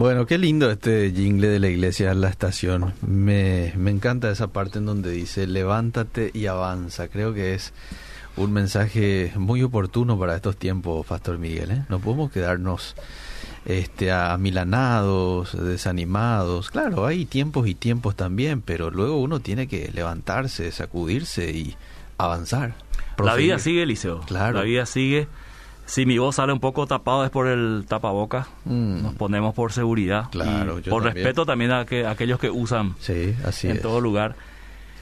Bueno, qué lindo este jingle de la iglesia La Estación. Me, me encanta esa parte en donde dice levántate y avanza. Creo que es un mensaje muy oportuno para estos tiempos, Pastor Miguel. ¿eh? No podemos quedarnos este, amilanados, desanimados. Claro, hay tiempos y tiempos también, pero luego uno tiene que levantarse, sacudirse y avanzar. La vida sigue, Eliseo. Claro. La vida sigue. Si mi voz sale un poco tapado es por el tapabocas. Mm. Nos ponemos por seguridad. Claro, por respeto también a, que, aquellos que usan sí, así en todo lugar.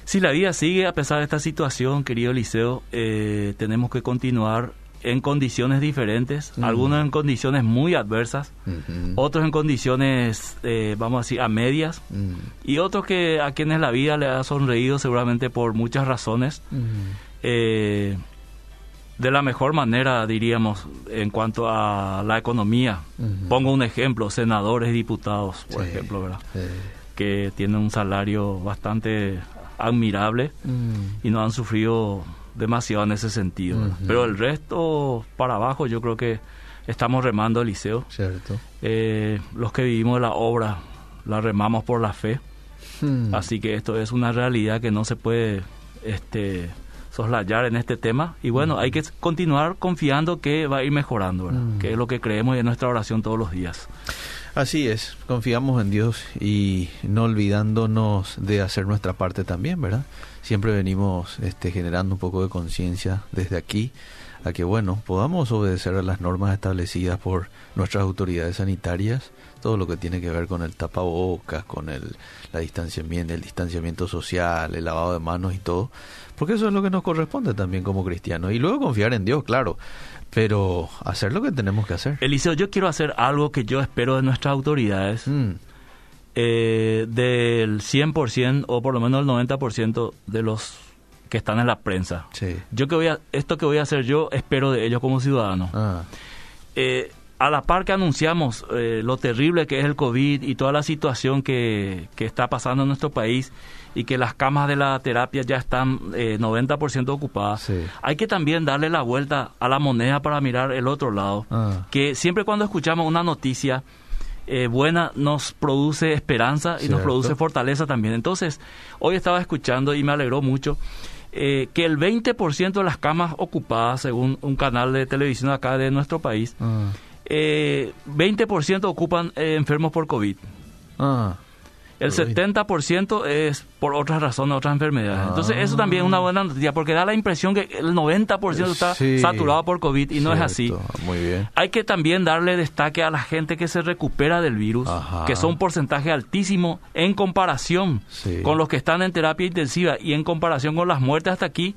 Si la vida sigue a pesar de esta situación, querido Eliseo, eh, tenemos que continuar en condiciones diferentes, mm. algunos en condiciones muy adversas, otros en condiciones, eh, vamos a decir, a medias, mm. y otros que a quienes la vida le ha sonreído seguramente por muchas razones, eh, de la mejor manera, diríamos, en cuanto a la economía. Pongo un ejemplo, senadores y diputados, por ejemplo, ¿verdad? que tienen un salario bastante admirable mm. y no han sufrido demasiado en ese sentido. Pero el resto para abajo yo creo que estamos remando el liceo. Cierto. Eh, los que vivimos la obra la remamos por la fe. Hmm. Así que esto es una realidad que no se puede este, soslayar en este tema. Y bueno, hay que continuar confiando que va a ir mejorando, hmm. que es lo que creemos en nuestra oración todos los días. Así es, confiamos en Dios y no olvidándonos de hacer nuestra parte también, ¿verdad? Siempre venimos este, generando un poco de conciencia desde aquí a que, bueno, podamos obedecer a las normas establecidas por nuestras autoridades sanitarias, todo lo que tiene que ver con el tapabocas, con el la distanciamiento, el distanciamiento social, el lavado de manos y todo, porque eso es lo que nos corresponde también como cristianos. Y luego confiar en Dios, claro, pero hacer lo que tenemos que hacer. Eliseo, yo quiero hacer algo que yo espero de nuestras autoridades. Mm. Eh, del 100% o por lo menos el 90% de los que están en la prensa. Sí. Yo que voy a, esto que voy a hacer yo espero de ellos como ciudadanos. Ah. Eh, a la par que anunciamos eh, lo terrible que es el COVID y toda la situación que, que, está pasando en nuestro país y que las camas de la terapia ya están eh, 90% ocupadas, hay que también darle la vuelta a la moneda para mirar el otro lado. Ah. Que siempre cuando escuchamos una noticia eh, buena nos produce esperanza y nos produce fortaleza también. Entonces, hoy estaba escuchando y me alegró mucho. Eh, que el 20% de las camas ocupadas, según un canal de televisión acá de nuestro país, ah eh, 20% ocupan eh, enfermos por COVID. Ah. El 70% es por otras razones, otras enfermedades. Entonces, eso también es una buena noticia, porque da la impresión que el 90% está saturado por COVID y no es así. Muy bien. Hay que también darle destaque a la gente que se recupera del virus, que son un porcentaje altísimo en comparación con los que están en terapia intensiva y en comparación con las muertes hasta aquí,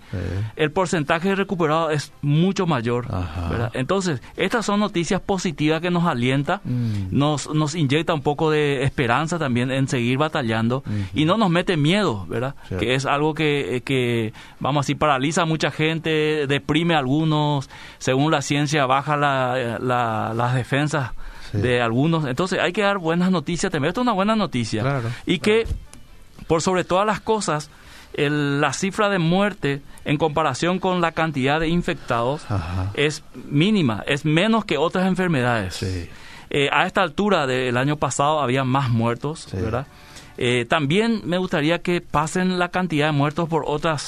el porcentaje recuperado es mucho mayor. Entonces, estas son noticias positivas que nos alienta, mm. nos, nos inyecta un poco de esperanza también en seguir batallando y no nos mete miedo, ¿verdad? Que es algo que, que, vamos a decir, paraliza a mucha gente, deprime a algunos, según la ciencia baja la, las defensas de algunos. Entonces hay que dar buenas noticias también. Esto es una buena noticia. y que, por sobre todas las cosas, la cifra de muerte en comparación con la cantidad de infectados es mínima, es menos que otras enfermedades. Eh, a esta altura del año pasado había más muertos, ¿verdad? Eh, también me gustaría que pasen la cantidad de muertos por otras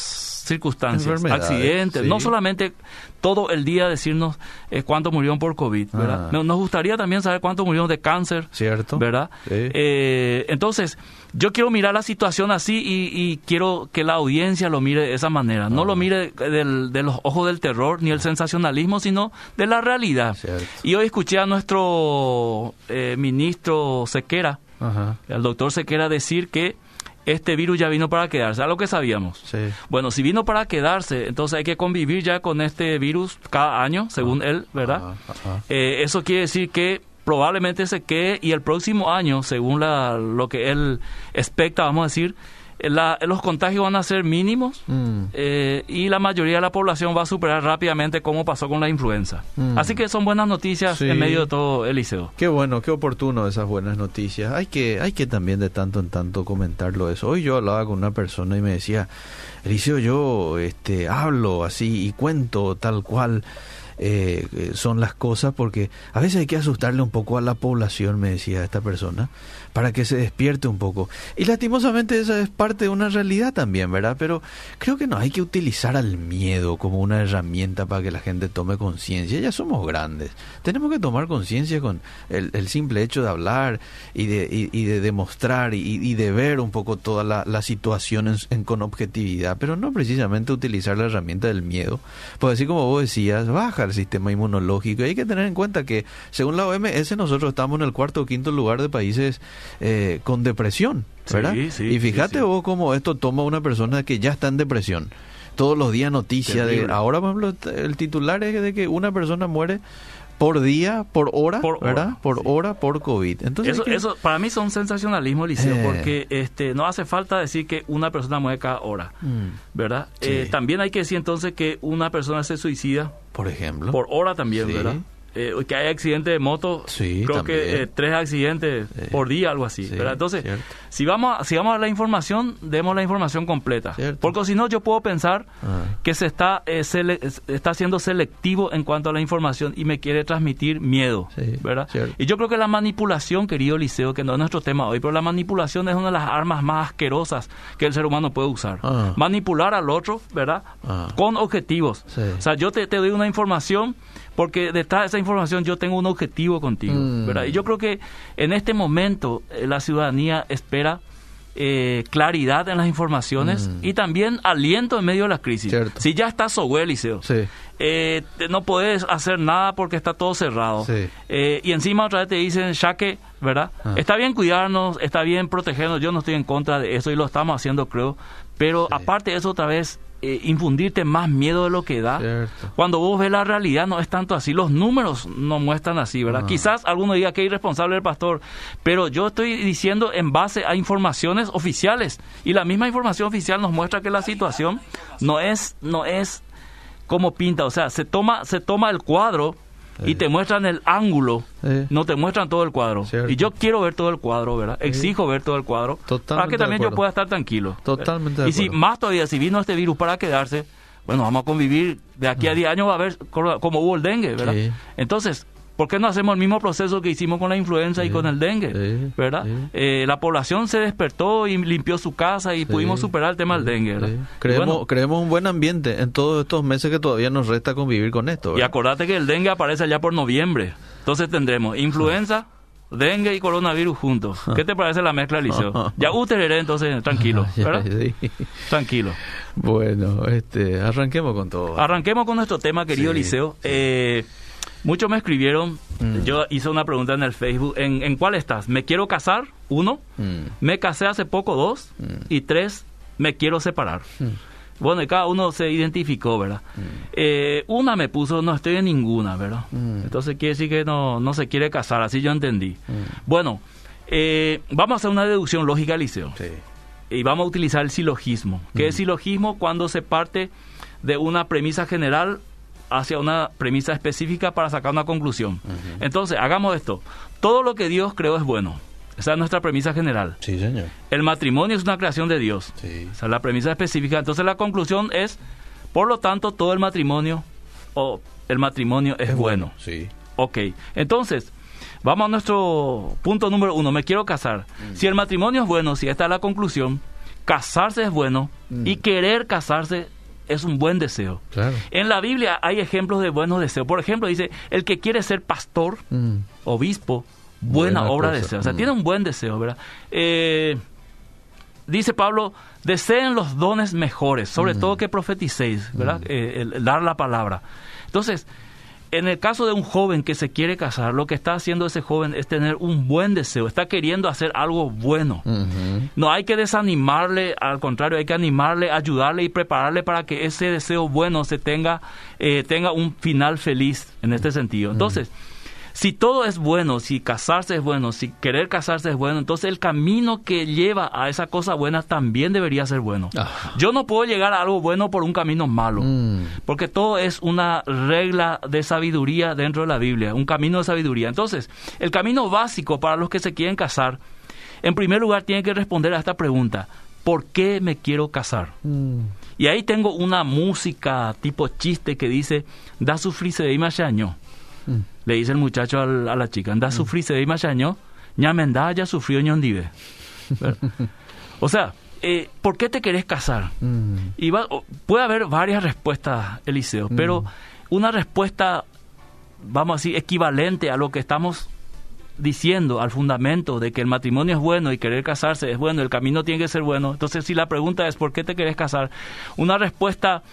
circunstancias, accidentes, no solamente todo el día decirnos eh, cuántos murieron por COVID, ¿verdad? Ah. Nos gustaría también saber cuántos murieron de cáncer, ¿cierto? ¿Verdad? Eh, entonces, yo quiero mirar la situación así y, quiero que la audiencia lo mire de esa manera. No lo ah. mire de los ojos del terror ni el sensacionalismo, sino de la realidad. Y hoy escuché a nuestro eh, ministro Sequera, el doctor Sequera, decir que este virus ya vino para quedarse, algo que sabíamos. Bueno, si vino para quedarse, entonces hay que convivir ya con este virus cada año, según ah. él, ¿verdad? Eh, eso quiere decir que probablemente se quede y el próximo año, según la, lo que él expecta, vamos a decir, los contagios van a ser mínimos mm. eh, y la mayoría de la población va a superar rápidamente como pasó con la influenza. Mm. Así que son buenas noticias en medio de todo el liceo. Qué bueno, qué oportuno esas buenas noticias. Hay que, hay que también de tanto en tanto comentarlo eso. Hoy yo hablaba con una persona y me decía, Eliseo, yo este, hablo así y cuento tal cual eh, son las cosas, porque a veces hay que asustarle un poco a la población, me decía esta persona, para que se despierte un poco. Y lastimosamente esa es parte de una realidad también, ¿verdad? Pero creo que no hay que utilizar al miedo como una herramienta para que la gente tome conciencia. Ya somos grandes. Tenemos que tomar conciencia con el, simple hecho de hablar y de, y, de demostrar y, de ver un poco toda la, situación con objetividad, pero no precisamente utilizar la herramienta del miedo. Pues así como vos decías, baja el sistema inmunológico. Y hay que tener en cuenta que según la OMS nosotros estamos en el cuarto o quinto lugar de países eh, con depresión, ¿verdad? y fíjate vos cómo esto toma a una persona que ya está en depresión. Todos los días noticias de... Ahora, por ejemplo, el titular es de que una persona muere por día, por hora, ¿verdad? por hora, por COVID. Entonces, eso, para mí son sensacionalismo, Liceo, eh. porque este, no hace falta decir que una persona muere cada hora, mm. ¿verdad? Eh, también hay que decir entonces que una persona se suicida. Por ejemplo. Por hora también, ¿verdad? Eh, que hay accidentes de moto, creo que eh, tres accidentes por día, algo así. Entonces, si vamos, a, si vamos a la información, demos la información completa. Porque si no, yo puedo pensar ah. que se está, eh, está siendo selectivo en cuanto a la información y me quiere transmitir miedo. ¿verdad? Y yo creo que la manipulación, querido Liceo, que no es nuestro tema hoy, pero la manipulación es una de las armas más asquerosas que el ser humano puede usar. Ah. Manipular al otro, ¿verdad? Ah. Con objetivos. O sea, yo te, te doy una información porque detrás de esa información yo tengo un objetivo contigo, mm. ¿verdad? Y yo creo que en este momento eh, la ciudadanía espera eh, claridad en las informaciones mm. y también aliento en medio de la crisis. Si ya está Sohuel, Liceo, eh, no puedes hacer nada porque está todo cerrado. y encima otra vez te dicen, ya que, ¿verdad? Ah. Está bien cuidarnos, está bien protegernos, yo no estoy en contra de eso y lo estamos haciendo, creo. Pero aparte de eso, otra vez, eh, infundirte más miedo de lo que da. Cuando vos ves la realidad no es tanto así, los números no muestran así, ¿verdad? Ah. Quizás alguno diga que irresponsable el pastor, pero yo estoy diciendo en base a informaciones oficiales y la misma información oficial nos muestra que la situación no es no es como pinta, o sea, se toma se toma el cuadro y te muestran el ángulo, no te muestran todo el cuadro. Y yo quiero ver todo el cuadro, ¿verdad? Exijo ver todo el cuadro para que también yo pueda estar tranquilo. Totalmente. y si más todavía, si vino este virus para quedarse, bueno, vamos a convivir. De aquí a 10 años va a haber como hubo el dengue, ¿verdad? Entonces, ¿Por qué no hacemos el mismo proceso que hicimos con la influenza y con el dengue? ¿Verdad? Eh, la población se despertó y limpió su casa y pudimos superar el tema del dengue. Creemos, creemos un buen ambiente en todos estos meses que todavía nos resta convivir con esto. Y acordate que el dengue aparece allá por noviembre. Entonces tendremos influenza, dengue y coronavirus juntos. ¿Qué te parece la mezcla, Liceo? Ya usted entonces tranquilo, ¿verdad? Tranquilo. Bueno, este, arranquemos con todo. Arranquemos con nuestro tema, querido Liceo. Eh, Muchos me escribieron, mm. yo hice una pregunta en el Facebook, ¿en, cuál estás? ¿Me quiero casar? Uno, mm. me casé hace poco, dos, mm. y tres, me quiero separar. Bueno, y cada uno se identificó, ¿verdad? Eh, una me puso, no estoy en ninguna, ¿verdad? Entonces quiere decir que no, no se quiere casar, así yo entendí. Bueno, eh, vamos a hacer una deducción lógica, Liceo. Sí. Y vamos a utilizar el silogismo. ¿Qué es silogismo? Cuando se parte de una premisa general hacia una premisa específica para sacar una conclusión. Entonces, hagamos esto. Todo lo que Dios creó es bueno. Esa es nuestra premisa general. Sí, señor. El matrimonio es una creación de Dios. Sí. Esa es la premisa específica. Entonces, la conclusión es, por lo tanto, todo el matrimonio o el matrimonio es, bueno. Sí. Ok. Entonces, vamos a nuestro punto número uno. Me quiero casar. Mm. Si el matrimonio es bueno, si esta es la conclusión, casarse es bueno mm. y querer casarse es un buen deseo. En la Biblia hay ejemplos de buenos deseos. Por ejemplo, dice, el que quiere ser pastor, mm. obispo, buena, obra de deseo. O sea, mm. tiene un buen deseo, ¿verdad? Eh, dice Pablo, deseen los dones mejores, sobre mm. todo que profeticéis, ¿verdad? Eh, dar la palabra. Entonces, en el caso de un joven que se quiere casar, lo que está haciendo ese joven es tener un buen deseo, está queriendo hacer algo bueno. No hay que desanimarle, al contrario, hay que animarle, ayudarle y prepararle para que ese deseo bueno se tenga, eh, tenga un final feliz en este sentido. Entonces, si todo es bueno, si casarse es bueno, si querer casarse es bueno, entonces el camino que lleva a esa cosa buena también debería ser bueno. Ah. Yo no puedo llegar a algo bueno por un camino malo, mm. porque todo es una regla de sabiduría dentro de la Biblia, un camino de sabiduría. Entonces, el camino básico para los que se quieren casar, en primer lugar, tiene que responder a esta pregunta. ¿por qué me quiero casar? Mm. Y ahí tengo una música tipo chiste que dice, da sufrirse de año. Mm. Le dice el muchacho a la chica, da sufrirse de año, ñamenda ya sufrió ñondive. o sea, eh, ¿por qué te querés casar? Mm. Y puede haber varias respuestas, Eliseo, pero una respuesta, vamos a decir, equivalente a lo que estamos diciendo al fundamento de que el matrimonio es bueno y querer casarse es bueno, el camino tiene que ser bueno. Entonces, si la pregunta es ¿por qué te querés casar? Una respuesta,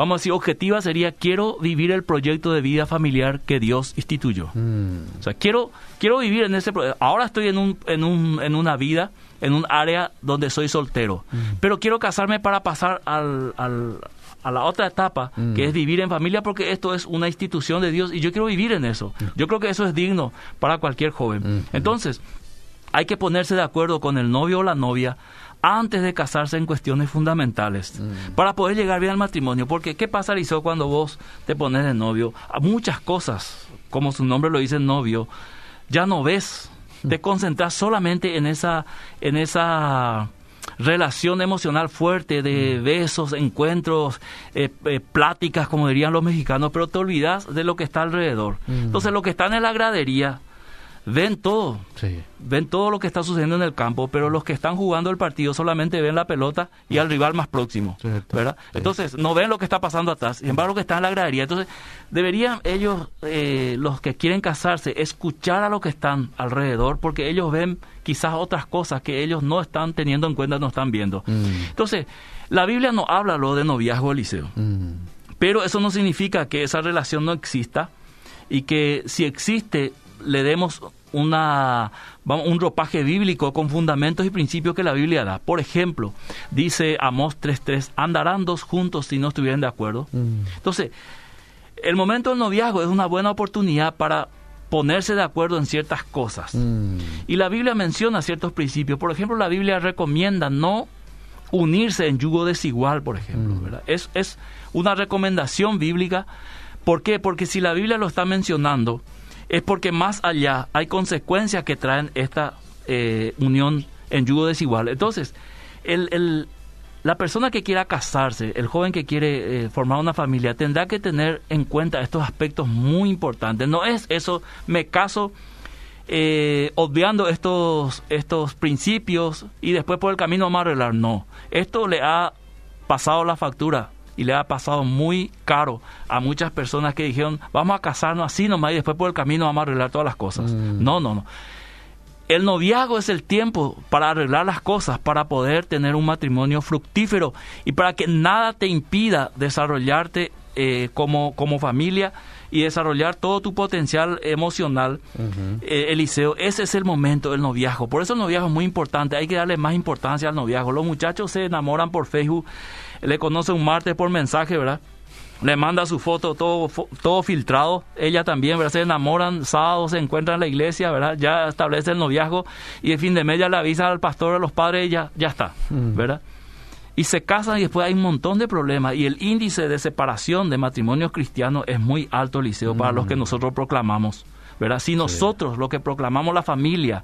vamos a decir, objetiva sería quiero vivir el proyecto de vida familiar que Dios instituyó. Mm. O sea, quiero, quiero vivir en ese proyecto. Ahora estoy en, un, en, un, en una vida, en un área donde soy soltero, mm. pero quiero casarme para pasar al, a la otra etapa, mm. que es vivir en familia, porque esto es una institución de Dios y yo quiero vivir en eso. Yo creo que eso es digno para cualquier joven. Entonces, hay que ponerse de acuerdo con el novio o la novia antes de casarse en cuestiones fundamentales para poder llegar bien al matrimonio. Porque, ¿qué pasa, Liceo, cuando vos te pones de novio? A muchas cosas, como su nombre lo dice novio, ya no ves. Te concentras solamente en esa, en esa relación emocional fuerte de mm. besos, encuentros, eh, eh, pláticas, como dirían los mexicanos, pero te olvidas de lo que está alrededor. Mm. Entonces, lo que está en la gradería, ven todo, ven todo lo que está sucediendo en el campo, pero los que están jugando el partido solamente ven la pelota y al rival más próximo, ¿verdad? Entonces, no ven lo que está pasando atrás, sin embargo, que está en la gradería. Entonces, deberían ellos, eh, los que quieren casarse, escuchar a los que están alrededor, porque ellos ven quizás otras cosas que ellos no están teniendo en cuenta, no están viendo. Mm. Entonces, la Biblia no habla lo de noviazgo liceo, mm. pero eso no significa que esa relación no exista y que si existe le demos una, un ropaje bíblico con fundamentos y principios que la Biblia da. Por ejemplo, dice Amós 3.3, andarán dos juntos si no estuvieran de acuerdo. Mm. Entonces, el momento del noviazgo es una buena oportunidad para ponerse de acuerdo en ciertas cosas. Mm. Y la Biblia menciona ciertos principios. Por ejemplo, la Biblia recomienda no unirse en yugo desigual, por ejemplo. Mm. Es, es una recomendación bíblica. ¿Por qué? Porque si la Biblia lo está mencionando, es porque más allá hay consecuencias que traen esta eh, unión en yugo desigual. Entonces, el, la persona que quiera casarse, el joven que quiere eh, formar una familia, tendrá que tener en cuenta estos aspectos muy importantes. No es eso, me caso eh, obviando estos, estos principios y después por el camino vamos a arreglar. No, esto le ha pasado la factura y le ha pasado muy caro a muchas personas que dijeron, vamos a casarnos así nomás y después por el camino vamos a arreglar todas las cosas. Mm. No, no, no. El noviazgo es el tiempo para arreglar las cosas, para poder tener un matrimonio fructífero y para que nada te impida desarrollarte eh, como, como familia y desarrollar todo tu potencial emocional, eh, Eliseo, ese es el momento del noviazgo. Por eso el noviazgo es muy importante, hay que darle más importancia al noviazgo. Los muchachos se enamoran por Facebook le conoce un martes por mensaje, ¿verdad? Le manda su foto todo, todo filtrado, ella también, ¿verdad? Se enamoran, sábado se encuentran en la iglesia, ¿verdad? Ya establece el noviazgo y el fin de mes ya le avisa al pastor, a los padres y ya, ya está, mm. ¿verdad? Y se casan y después hay un montón de problemas y el índice de separación de matrimonios cristianos es muy alto, Liceo, para los que mm. nosotros proclamamos. ¿Verdad? Si nosotros, lo que proclamamos la familia,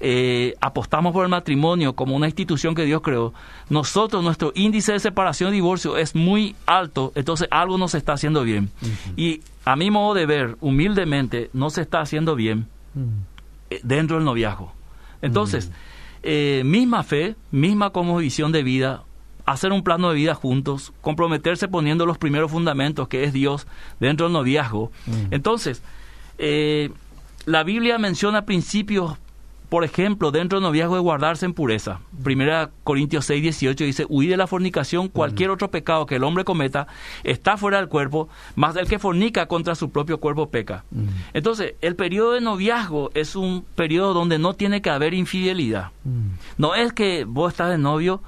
eh, apostamos por el matrimonio como una institución que Dios creó, nosotros, nuestro índice de separación y divorcio es muy alto, entonces algo no se está haciendo bien. Y a mi modo de ver, humildemente, no se está haciendo bien eh, dentro del noviazgo. Entonces, eh, misma fe, misma como visión de vida, hacer un plano de vida juntos, comprometerse poniendo los primeros fundamentos, que es Dios, dentro del noviazgo. Entonces, eh, la Biblia menciona principios, por ejemplo, dentro del noviazgo de guardarse en pureza. Primera Corintios 6, 18 dice, huir de la fornicación, cualquier otro pecado que el hombre cometa está fuera del cuerpo, más el que fornica contra su propio cuerpo peca. Entonces, el periodo de noviazgo es un periodo donde no tiene que haber infidelidad. No es que vos estás de novio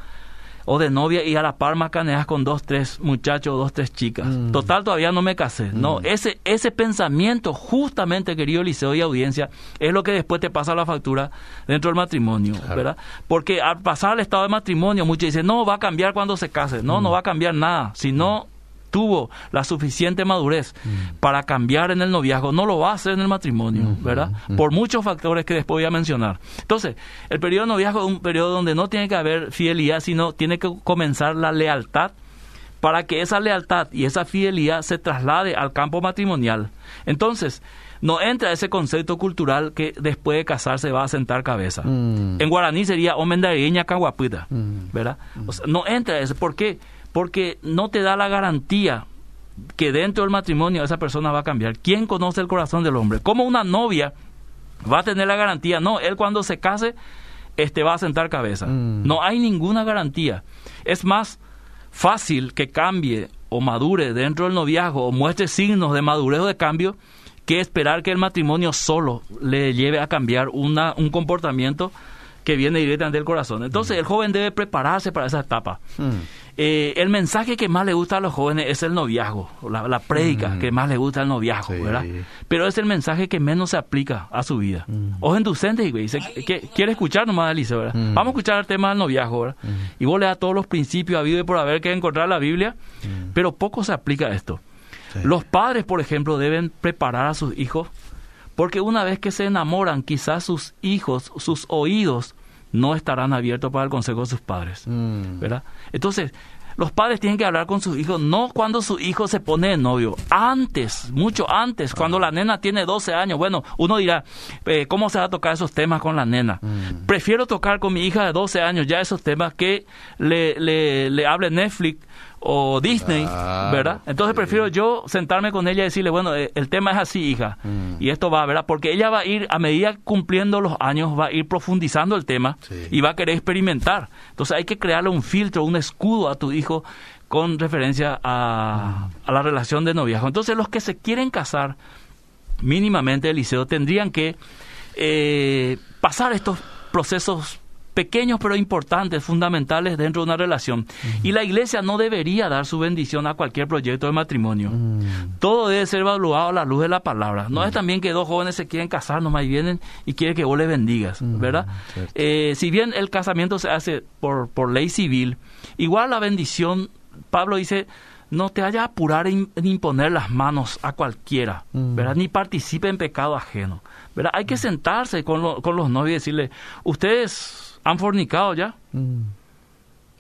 o de novia y a la par macaneas con dos, tres muchachos o dos, tres chicas. Mm. Total, todavía no me casé. No, mm. ese, ese pensamiento, justamente, querido liceo y audiencia, es lo que después te pasa la factura dentro del matrimonio, ¿verdad? Porque al pasar al estado de matrimonio, muchos dicen, no, va a cambiar cuando se case. No, no mm. va a cambiar nada. Si no tuvo la suficiente madurez mm. para cambiar en el noviazgo, no lo va a hacer en el matrimonio, ¿verdad? Por muchos factores que después voy a mencionar. Entonces, el periodo de noviazgo es un periodo donde no tiene que haber fidelidad, sino tiene que comenzar la lealtad para que esa lealtad y esa fidelidad se traslade al campo matrimonial. Entonces, no entra ese concepto cultural que después de casarse va a sentar cabeza. Mm. En guaraní sería omendareña caguaputa, mm. ¿verdad? no entra ese. ¿Por qué? Porque no te da la garantía que dentro del matrimonio esa persona va a cambiar. ¿Quién conoce el corazón del hombre? Como una novia va a tener la garantía? No, él cuando se case este va a sentar cabeza. Mm. No hay ninguna garantía. Es más fácil que cambie o madure dentro del noviazgo o muestre signos de madurez o de cambio que esperar que el matrimonio solo le lleve a cambiar una, un comportamiento que viene directamente del corazón. Entonces, el joven debe prepararse para esa etapa. Hmm. Eh, el mensaje que más le gusta a los jóvenes es el noviazgo, la, la prédica hmm. que más le gusta al noviazgo, ¿verdad? Pero es el mensaje que menos se aplica a su vida. Mm. Ojo y dice, que, quiere escuchar nomás, Alicia, ¿verdad? Hmm. Vamos a escuchar el tema del noviazgo, ¿verdad? Y vos le das todos los principios habido y por haber que encontrar la Biblia, pero poco se aplica a esto. Los padres, por ejemplo, deben preparar a sus hijos porque una vez que se enamoran, quizás sus hijos, sus oídos, no estarán abiertos para el consejo de sus padres. Mm. ¿verdad? Entonces, los padres tienen que hablar con sus hijos, no cuando su hijo se pone de novio, antes, mucho antes, cuando la nena tiene 12 años. Bueno, uno dirá, eh, ¿cómo se va a tocar esos temas con la nena? Mm. Prefiero tocar con mi hija de 12 años ya esos temas que le, le, le hable Netflix o Disney, ¿verdad? Entonces prefiero yo sentarme con ella y decirle, bueno, eh, el tema es así, hija, mm. y esto va, ¿verdad? Porque ella va a ir, a medida cumpliendo los años, va a ir profundizando el tema y va a querer experimentar. Entonces hay que crearle un filtro, un escudo a tu hijo con referencia a, a la relación de noviazgo. Entonces los que se quieren casar mínimamente, Eliseo, tendrían que eh, pasar estos procesos pequeños pero importantes, fundamentales dentro de una relación. Y la iglesia no debería dar su bendición a cualquier proyecto de matrimonio. Todo debe ser evaluado a la luz de la palabra. No es también que dos jóvenes se quieren casar nomás y vienen y quieren que vos le bendigas, ¿verdad? Eh, si bien el casamiento se hace por, por ley civil, igual la bendición, Pablo dice, no te haya a apurar en, imponer las manos a cualquiera, ¿verdad? Ni participe en pecado ajeno, ¿verdad? Hay que sentarse con, con los novios y decirle, ustedes han fornicado ya. Mm.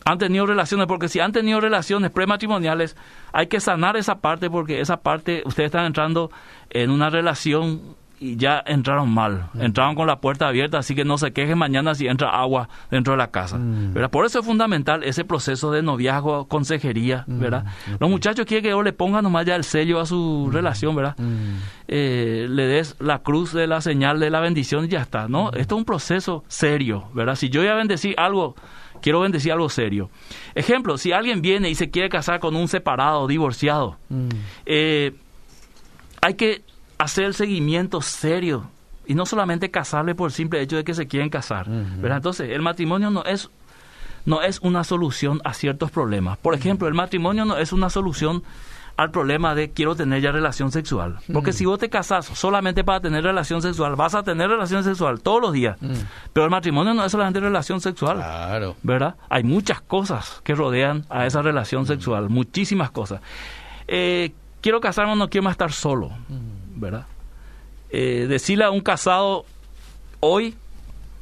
Han tenido relaciones, porque si han tenido relaciones prematrimoniales, hay que sanar esa parte, porque esa parte, ustedes están entrando en una relación y ya entraron mal, mm. entraron con la puerta abierta, así que no se quejen mañana si entra agua dentro de la casa. Mm. Por eso es fundamental ese proceso de noviazgo, consejería, ¿verdad? Los muchachos quieren que yo le ponga nomás ya el sello a su relación, ¿verdad? Eh, le des la cruz de la señal de la bendición y ya está, ¿no? Esto es un proceso serio, ¿verdad? Si yo voy a bendecir algo, quiero bendecir algo serio. Ejemplo, si alguien viene y se quiere casar con un separado, divorciado, eh, hay que hacer el seguimiento serio y no solamente casarle por el simple hecho de que se quieren casar. ¿verdad? Entonces, el matrimonio no es, no es una solución a ciertos problemas. Por ejemplo, el matrimonio no es una solución al problema de quiero tener ya relación sexual. Porque si vos te casas solamente para tener relación sexual, vas a tener relación sexual todos los días. Pero el matrimonio no es solamente relación sexual. Claro. ¿Verdad? Hay muchas cosas que rodean a esa relación sexual, muchísimas cosas. Eh, quiero casarme o no quiero más estar solo. ¿Verdad? Eh, decirle a un casado hoy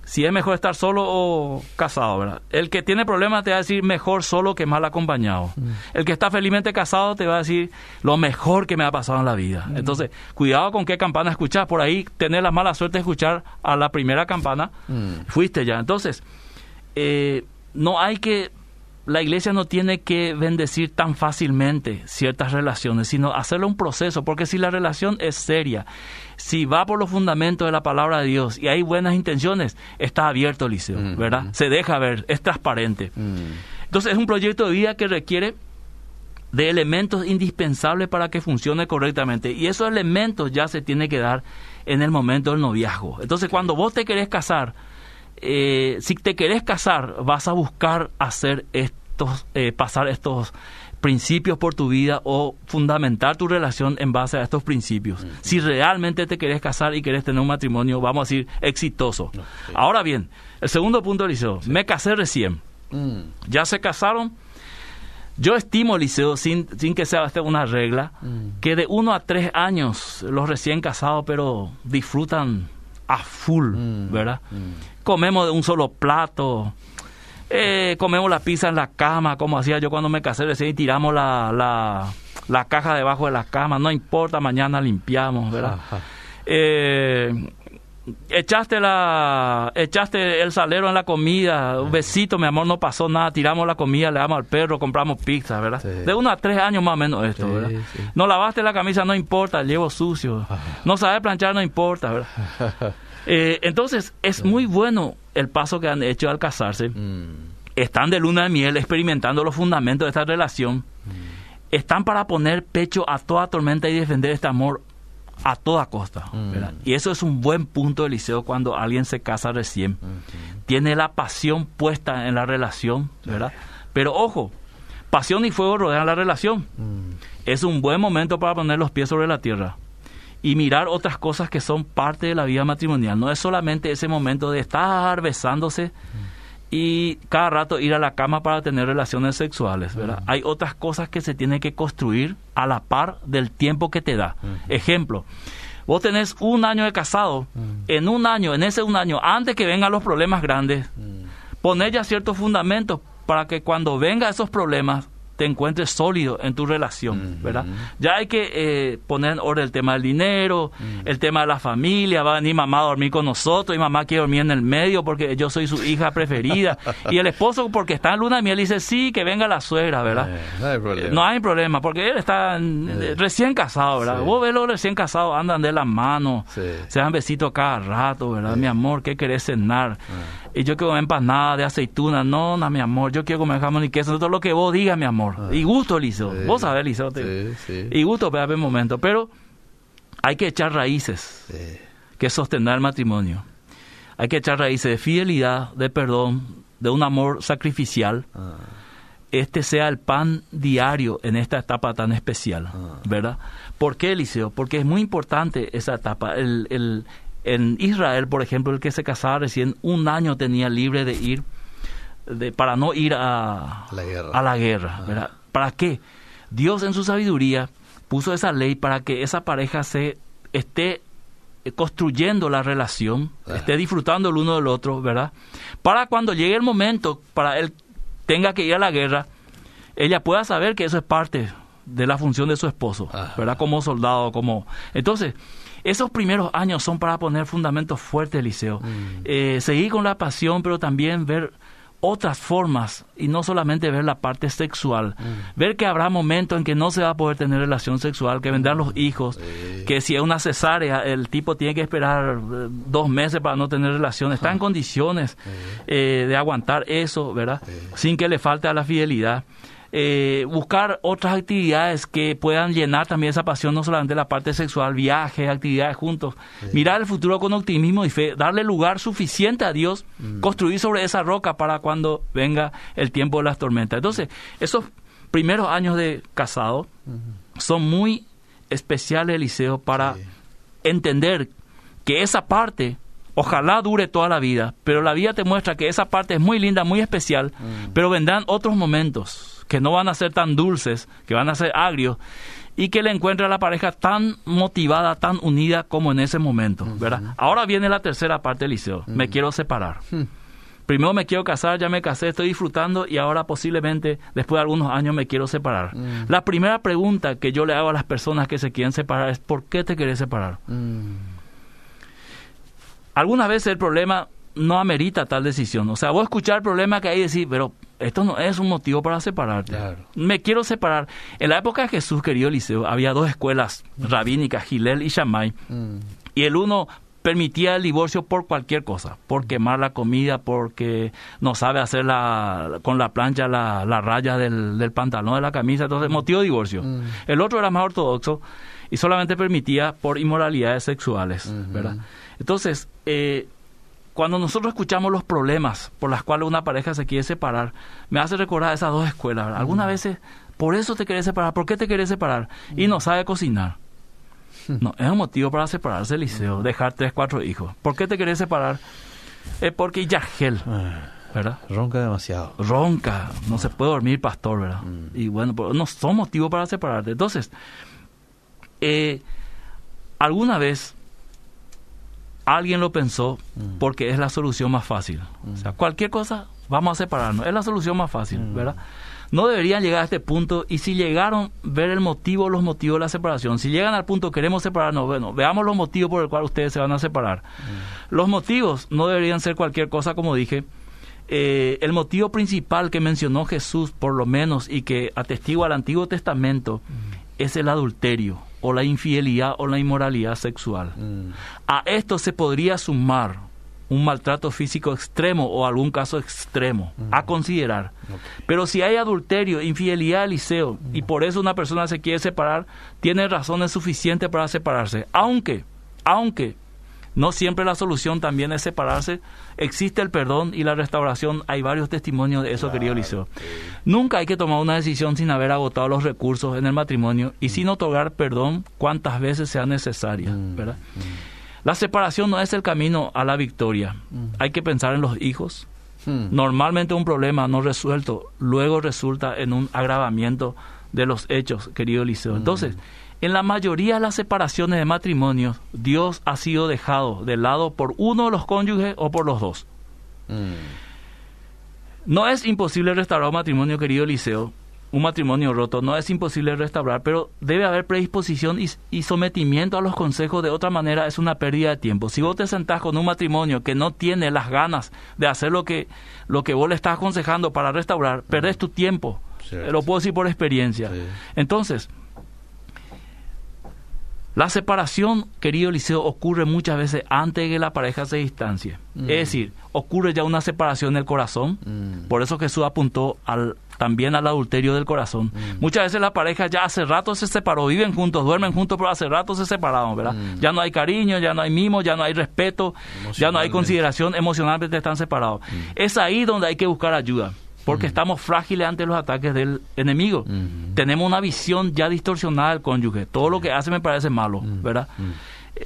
si es mejor estar solo o casado, ¿verdad? El que tiene problemas te va a decir mejor solo que mal acompañado. Mm. El que está felizmente casado te va a decir lo mejor que me ha pasado en la vida. Mm. Entonces, cuidado con qué campana escuchar. Por ahí tener la mala suerte de escuchar a la primera campana, mm. fuiste ya. Entonces, eh, no hay que la iglesia no tiene que bendecir tan fácilmente ciertas relaciones, sino hacerlo un proceso, porque si la relación es seria, si va por los fundamentos de la palabra de Dios y hay buenas intenciones, está abierto el liceo, mm, ¿verdad? Mm. Se deja ver, es transparente. Mm. Entonces es un proyecto de vida que requiere de elementos indispensables para que funcione correctamente y esos elementos ya se tienen que dar en el momento del noviazgo. Entonces cuando vos te querés casar, eh, si te querés casar, vas a buscar hacer estos, eh, pasar estos principios por tu vida o fundamentar tu relación en base a estos principios. Si realmente te querés casar y querés tener un matrimonio, vamos a decir, exitoso. Ahora bien, el segundo punto, Eliseo, me casé recién. Mm. Ya se casaron, Yo estimo, Liceo, sin, sin que sea una regla, mm. que de uno a tres años los recién casados, pero disfrutan a full, mm. ¿verdad? Comemos de un solo plato, eh, comemos la pizza en la cama, como hacía yo cuando me casé recién, y tiramos la, la, la, caja debajo de la cama, no importa, mañana limpiamos, ¿verdad? Eh, echaste la echaste el salero en la comida un besito mi amor no pasó nada tiramos la comida le damos al perro compramos pizza verdad de uno a tres años más o menos esto verdad no lavaste la camisa no importa llevo sucio. No sabes planchar no importa verdad eh, entonces es muy bueno el paso que han hecho al casarse mm. están de luna de miel experimentando los fundamentos de esta relación mm. están para poner pecho a toda tormenta y defender este amor a toda costa. Mm. Y eso es un buen punto, Eliseo, cuando alguien se casa recién. Tiene la pasión puesta en la relación, ¿verdad? Pero ojo, pasión y fuego rodean la relación. Es un buen momento para poner los pies sobre la tierra y mirar otras cosas que son parte de la vida matrimonial. No es solamente ese momento de estar besándose. Mm y cada rato ir a la cama para tener relaciones sexuales, ¿verdad? Hay otras cosas que se tienen que construir a la par del tiempo que te da. Ejemplo, vos tenés un año de casado, en un año, en ese un año, antes que vengan los problemas grandes, poner ya ciertos fundamentos para que cuando vengan esos problemas te encuentres sólido en tu relación, ¿verdad? Ya hay que eh, poner en orden el tema del dinero, el tema de la familia, va a venir mamá a dormir con nosotros y mamá quiere dormir en el medio porque yo soy su hija preferida. y el esposo porque está en luna de miel dice, sí, que venga la suegra, ¿verdad? Eh, no hay problema. No hay problema porque él está eh, recién casado, ¿verdad? Vos ves los recién casados, andan de las manos, se dan besitos cada rato, ¿verdad? Mi amor, ¿qué querés cenar? Ah. Y yo quiero comer empanada de aceituna, no, no, mi amor, yo quiero comer jamón y queso, todo lo que vos digas, mi amor. Ah. Y gusto, Lizo. Vos sabés, Lizo. Y gusto, pero un momento. Pero hay que echar raíces que sostener el matrimonio. Hay que echar raíces de fidelidad, de perdón, de un amor sacrificial. Ah. Este sea el pan diario en esta etapa tan especial, ah. ¿verdad? ¿Por qué, Eliseo? Porque es muy importante esa etapa. El, el, en Israel, por ejemplo, el que se casaba recién un año tenía libre de ir de, para no ir a la guerra. A la guerra ¿Para qué? Dios en su sabiduría puso esa ley para que esa pareja se esté construyendo la relación, esté disfrutando el uno del otro, ¿verdad? Para cuando llegue el momento, para él tenga que ir a la guerra, ella pueda saber que eso es parte de la función de su esposo, ¿verdad? Como soldado, como... Entonces, esos primeros años son para poner fundamentos fuertes, Eliseo. Mm. Eh, seguir con la pasión, pero también ver otras formas y no solamente ver la parte sexual. Mm. Ver que habrá momentos en que no se va a poder tener relación sexual, que vendrán los hijos, que si es una cesárea, el tipo tiene que esperar eh, dos meses para no tener relación. Está en condiciones eh, de aguantar eso, ¿verdad? Sin que le falte a la fidelidad. Eh, buscar otras actividades que puedan llenar también esa pasión, no solamente la parte sexual, viajes, actividades juntos, mirar el futuro con optimismo y fe, darle lugar suficiente a Dios, mm. construir sobre esa roca para cuando venga el tiempo de las tormentas. Entonces, esos primeros años de casado son muy especiales, Eliseo, para entender que esa parte ojalá dure toda la vida, pero la vida te muestra que esa parte es muy linda, muy especial, mm. pero vendrán otros momentos que no van a ser tan dulces, que van a ser agrios, y que le encuentre a la pareja tan motivada, tan unida como en ese momento, ¿verdad? Ahora viene la tercera parte del liceo, me quiero separar. Primero me quiero casar, ya me casé, estoy disfrutando y ahora posiblemente después de algunos años me quiero separar. La primera pregunta que yo le hago a las personas que se quieren separar es ¿por qué te quieres separar? Algunas veces el problema no amerita tal decisión. O sea, vos escuchar el problema que hay y decir, pero esto no es un motivo para separarte. Me quiero separar. En la época de Jesús, querido Eliseo, había dos escuelas rabínicas, Gilel y Shammai. Mm. Y el uno permitía el divorcio por cualquier cosa, por quemar la comida, porque no sabe hacer la, con la plancha la, la raya del, del, pantalón de la camisa, entonces motivo de divorcio. Mm. El otro era más ortodoxo y solamente permitía por inmoralidades sexuales, ¿verdad? Entonces, eh, cuando nosotros escuchamos los problemas por los cuales una pareja se quiere separar, me hace recordar esas dos escuelas. Algunas veces, por eso te quieres separar, ¿por qué te quieres separar? Y no sabe cocinar. No, es un motivo para separarse, Liceo, dejar tres, cuatro hijos. ¿Por qué te quieres separar? Es porque ya gel. ¿verdad? Ronca demasiado. Ronca, no se puede dormir pastor, ¿verdad? Mm. Y bueno, no son motivos para separarte. Entonces, eh, alguna vez alguien lo pensó mm. porque es la solución más fácil. O sea, cualquier cosa, vamos a separarnos. Es la solución más fácil, ¿verdad? no deberían llegar a este punto y si llegaron ver el motivo, los motivos de la separación, si llegan al punto queremos separarnos, bueno, veamos los motivos por el cual ustedes se van a separar. Mm. Los motivos no deberían ser cualquier cosa, como dije. Eh, el motivo principal que mencionó Jesús, por lo menos, y que atestigua el Antiguo Testamento, mm. es el adulterio o la infidelidad o la inmoralidad sexual. Mm. A esto se podría sumar un maltrato físico extremo o algún caso extremo a considerar. Pero si hay adulterio, infidelidad, liceo, y por eso una persona se quiere separar, tiene razones suficientes para separarse. Aunque, aunque no siempre la solución también es separarse, existe el perdón y la restauración. Hay varios testimonios de eso, querido Liceo. Nunca hay que tomar una decisión sin haber agotado los recursos en el matrimonio y sin otorgar perdón cuantas veces sea necesaria, mm, ¿verdad? Mm. La separación no es el camino a la victoria. Mm. Hay que pensar en los hijos. Normalmente un problema no resuelto luego resulta en un agravamiento de los hechos, querido Eliseo. Mm. Entonces, en la mayoría de las separaciones de matrimonios, Dios ha sido dejado de lado por uno de los cónyuges o por los dos. Mm. No es imposible restaurar un matrimonio, querido Eliseo, un matrimonio roto no es imposible restaurar, pero debe haber predisposición y, sometimiento a los consejos. De otra manera es una pérdida de tiempo. Si vos te sentás con un matrimonio que no tiene las ganas de hacer lo que, lo que vos le estás aconsejando para restaurar, perdés tu tiempo. Lo puedo decir por experiencia. Entonces, la separación, querido Eliseo, ocurre muchas veces antes de que la pareja se distancie. Es mm. decir, ocurre ya una separación del corazón. Mm. Por eso Jesús apuntó al, también al adulterio del corazón. Mm. Muchas veces la pareja ya hace rato se separó, viven juntos, duermen juntos, pero hace rato se separaron, ¿verdad? Ya no hay cariño, ya no hay mimo, ya no hay respeto, ya no hay consideración, emocionalmente están separados. Es ahí donde hay que buscar ayuda porque estamos frágiles ante los ataques del enemigo. Tenemos una visión ya distorsionada del cónyuge. Todo lo que hace me parece malo, ¿verdad?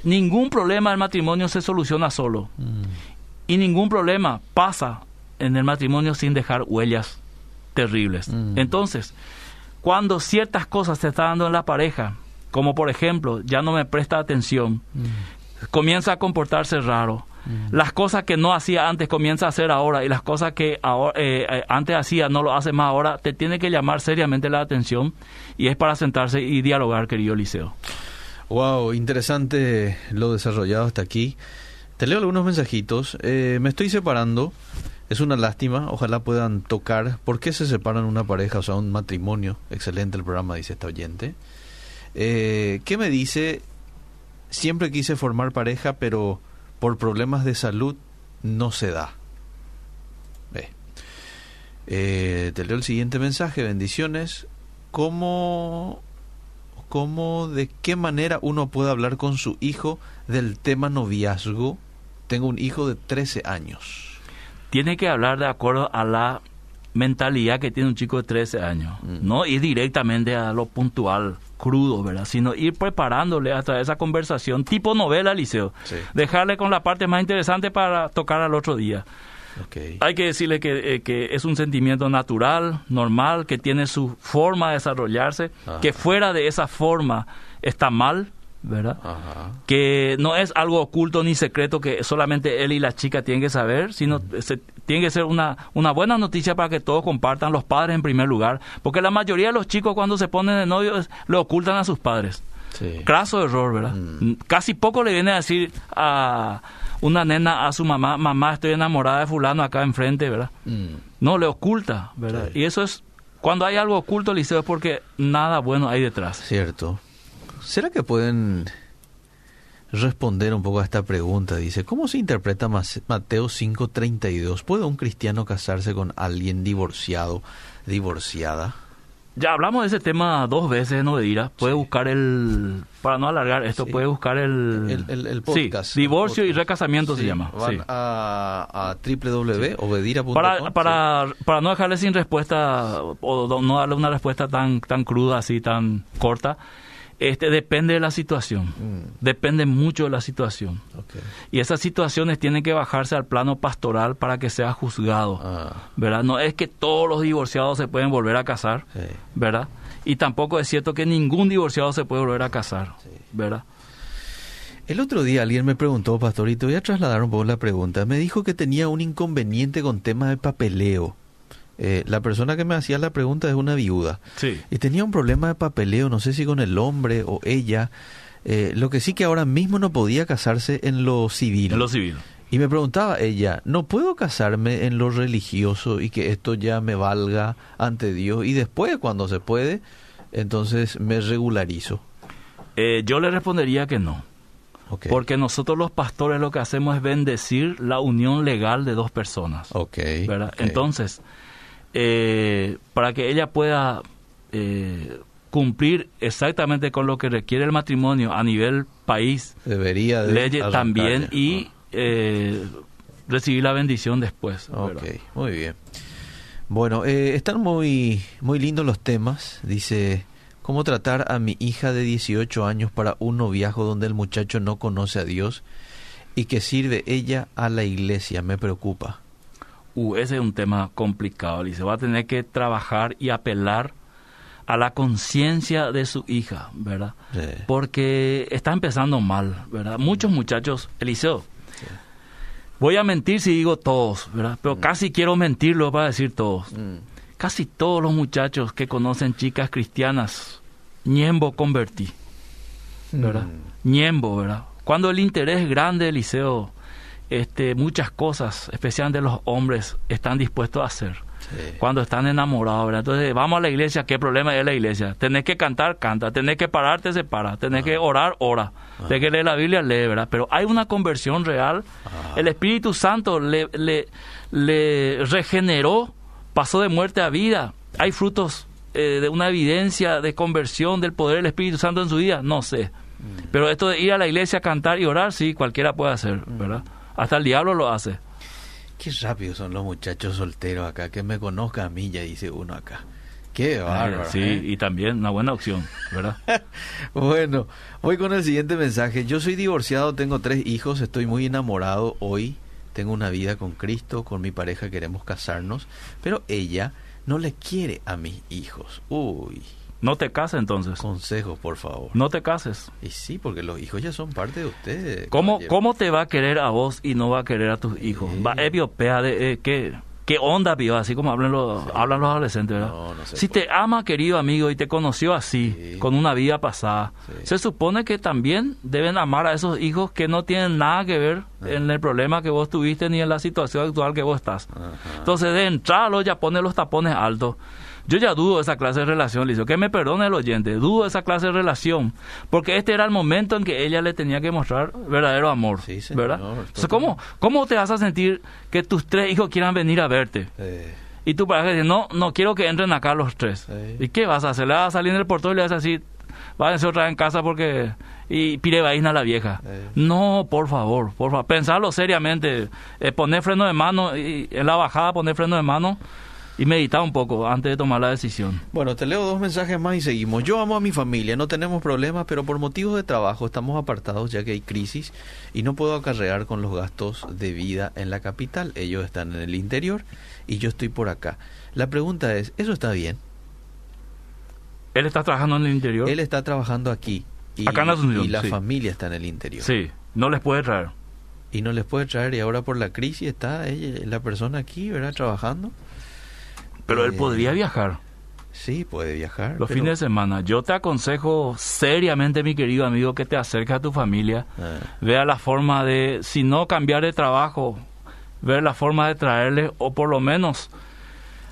Ningún problema del matrimonio se soluciona solo. Y ningún problema pasa en el matrimonio sin dejar huellas terribles. Entonces, cuando ciertas cosas se están dando en la pareja, como por ejemplo, ya no me presta atención, comienza a comportarse raro, las cosas que no hacía antes comienza a hacer ahora y las cosas que ahora, eh, eh, antes hacía no lo hace más ahora, te tiene que llamar seriamente la atención y es para sentarse y dialogar, querido Liceo. Wow, interesante lo desarrollado hasta aquí. Te leo algunos mensajitos. Eh, me estoy separando. Es una lástima. Ojalá puedan tocar. ¿Por qué se separan una pareja, o sea, un matrimonio? Excelente el programa, dice esta oyente. ¿Qué me dice? Siempre quise formar pareja, pero por problemas de salud no se da. Eh, te leo el siguiente mensaje, bendiciones. ¿Cómo, ¿Cómo, de qué manera uno puede hablar con su hijo del tema noviazgo? Tengo un hijo de 13 años. Tiene que hablar de acuerdo a la mentalidad que tiene un chico de 13 años, mm. no ir directamente a lo puntual, crudo, ¿verdad? Sino ir preparándole hasta esa conversación tipo novela, Liceo. Dejarle con la parte más interesante para tocar al otro día. Hay que decirle que, eh, que, es un sentimiento natural, normal, que tiene su forma de desarrollarse, que fuera de esa forma está mal, ¿verdad? Que no es algo oculto ni secreto que solamente él y la chica tienen que saber, sino tiene que ser una, una buena noticia para que todos compartan, los padres en primer lugar, porque la mayoría de los chicos cuando se ponen de novios le ocultan a sus padres. Sí. Craso error, ¿verdad? Mm. Casi poco le viene a decir a una nena a su mamá, mamá, estoy enamorada de fulano acá enfrente, ¿verdad? Mm. No, le oculta, ¿verdad? Y eso es, cuando hay algo oculto, Liceo, es porque nada bueno hay detrás. Cierto. ¿Será que pueden responder un poco a esta pregunta? Dice, ¿cómo se interpreta Mateo 5:32? ¿Puede un cristiano casarse con alguien divorciado, divorciada? Ya hablamos de ese tema dos veces, ¿no? De Puede buscar el. Para no alargar esto, puede buscar el. El, podcast. Sí, divorcio y recasamiento se llama. Van a, a www.obedira.com. Para, para, para no dejarle sin respuesta o no darle una respuesta tan, tan cruda, así, tan corta Este depende de la situación, mm. depende mucho de la situación. Y esas situaciones tienen que bajarse al plano pastoral para que sea juzgado, ah. ¿verdad? No es que todos los divorciados se pueden volver a casar, ¿verdad? Y tampoco es cierto que ningún divorciado se puede volver a casar, ¿verdad? El otro día alguien me preguntó, pastor, y te voy a trasladar un poco la pregunta. Me dijo que tenía un inconveniente con tema de papeleo. Eh, la persona que me hacía la pregunta es una viuda. Sí. Y tenía un problema de papeleo, no sé si con el hombre o ella. Eh, lo que sí que ahora mismo no podía casarse en lo civil. En lo civil. Y me preguntaba ella, ¿no puedo casarme en lo religioso y que esto ya me valga ante Dios? Y después, cuando se puede, entonces me regularizo. Eh, yo le respondería que no. Porque nosotros los pastores lo que hacemos es bendecir la unión legal de dos personas. Okay, Entonces, eh, para que ella pueda eh, cumplir exactamente con lo que requiere el matrimonio a nivel país, debería de también y eh, recibir la bendición después. Ok, muy bien. Bueno, están muy, muy lindos los temas. Dice ¿Cómo tratar a mi hija de 18 años para un noviazgo donde el muchacho no conoce a Dios y que sirve ella a la iglesia? Me preocupa. Uh, ese es un tema complicado, y se va a tener que trabajar y apelar a la conciencia de su hija, ¿verdad? Porque está empezando mal, ¿verdad? Muchos muchachos, Eliseo, voy a mentir si digo todos, ¿verdad? Pero mm. casi quiero mentirlo para decir todos. Mm casi todos los muchachos que conocen chicas cristianas, ñembo convertí, ¿verdad? Mm. Ñembo, ¿verdad? Cuando el interés es grande, Eliseo, este, muchas cosas, especialmente los hombres, están dispuestos a hacer. Cuando están enamorados, ¿verdad? Entonces, vamos a la iglesia, ¿qué problema es la iglesia? Tenés que cantar, canta. Tenés que pararte, se para. Tenés que ah. orar, ora. Ah. Tenés que leer la Biblia, lee, ¿verdad? Pero hay una conversión real. Ah. El Espíritu Santo le, le, le regeneró pasó de muerte a vida. ¿Hay frutos eh, de una evidencia de conversión del poder del Espíritu Santo en su vida? No sé. Mm. Pero esto de ir a la iglesia a cantar y orar, sí, cualquiera puede hacer, mm. Hasta el diablo lo hace. Qué rápido son los muchachos solteros acá, que me conozca a mí, ya dice uno acá. Qué bárbaro. Sí, ¿eh? y también una buena opción, ¿verdad? bueno, voy con el siguiente mensaje. Yo soy divorciado, tengo tres hijos, estoy muy enamorado hoy tengo una vida con Cristo, con mi pareja queremos casarnos, pero ella no le quiere a mis hijos. Uy. No te cases entonces. Consejos, por favor. No te cases. Y sí, porque los hijos ya son parte de usted. ¿Cómo, ¿Cómo te va a querer a vos y no va a querer a tus hijos? Va, es de eh, ¿qué? ¿Qué onda, vio? Así como hablan los, hablan los adolescentes, ¿verdad? si te ama, querido amigo, y te conoció así, con una vida pasada, se supone que también deben amar a esos hijos que no tienen nada que ver ah. en el problema que vos tuviste ni en la situación actual que vos estás. Entonces, de entrada, ya pone los tapones altos. Yo ya dudo de esa clase de relación, Licio. Que me perdone el oyente, dudo de esa clase de relación. Porque este era el momento en que ella le tenía que mostrar verdadero amor. Sí, ¿verdad? ¿cómo, ¿cómo te vas a sentir que tus tres hijos quieran venir a verte? Y tu pareja dice, no, no quiero que entren acá los tres. ¿Y qué vas a hacer? Le vas a salir en el portón y le vas a decir, váyanse otra vez en casa porque... Y pire vaina a la vieja. No, por favor, por favor. Pensarlo seriamente. Eh, poner freno de mano y en la bajada poner freno de mano y meditar un poco antes de tomar la decisión. Bueno, te leo dos mensajes más y seguimos. Yo amo a mi familia, no tenemos problemas, pero por motivos de trabajo estamos apartados ya que hay crisis y no puedo acarrear con los gastos de vida en la capital. Ellos están en el interior y yo estoy por acá. La pregunta es, ¿eso está bien? ¿Él está trabajando en el interior? Él está trabajando aquí. Y, acá en Y la familia está en el interior. Sí, no les puede traer. Y no les puede traer y ahora por la crisis está ella, la persona aquí, ¿verdad? Trabajando. Pero él podría viajar. Sí, puede viajar. Los fines de semana. Yo te aconsejo seriamente, mi querido amigo, que te acerques a tu familia. Ah. Vea la forma de, si no cambiar de trabajo, ver la forma de traerle, o por lo menos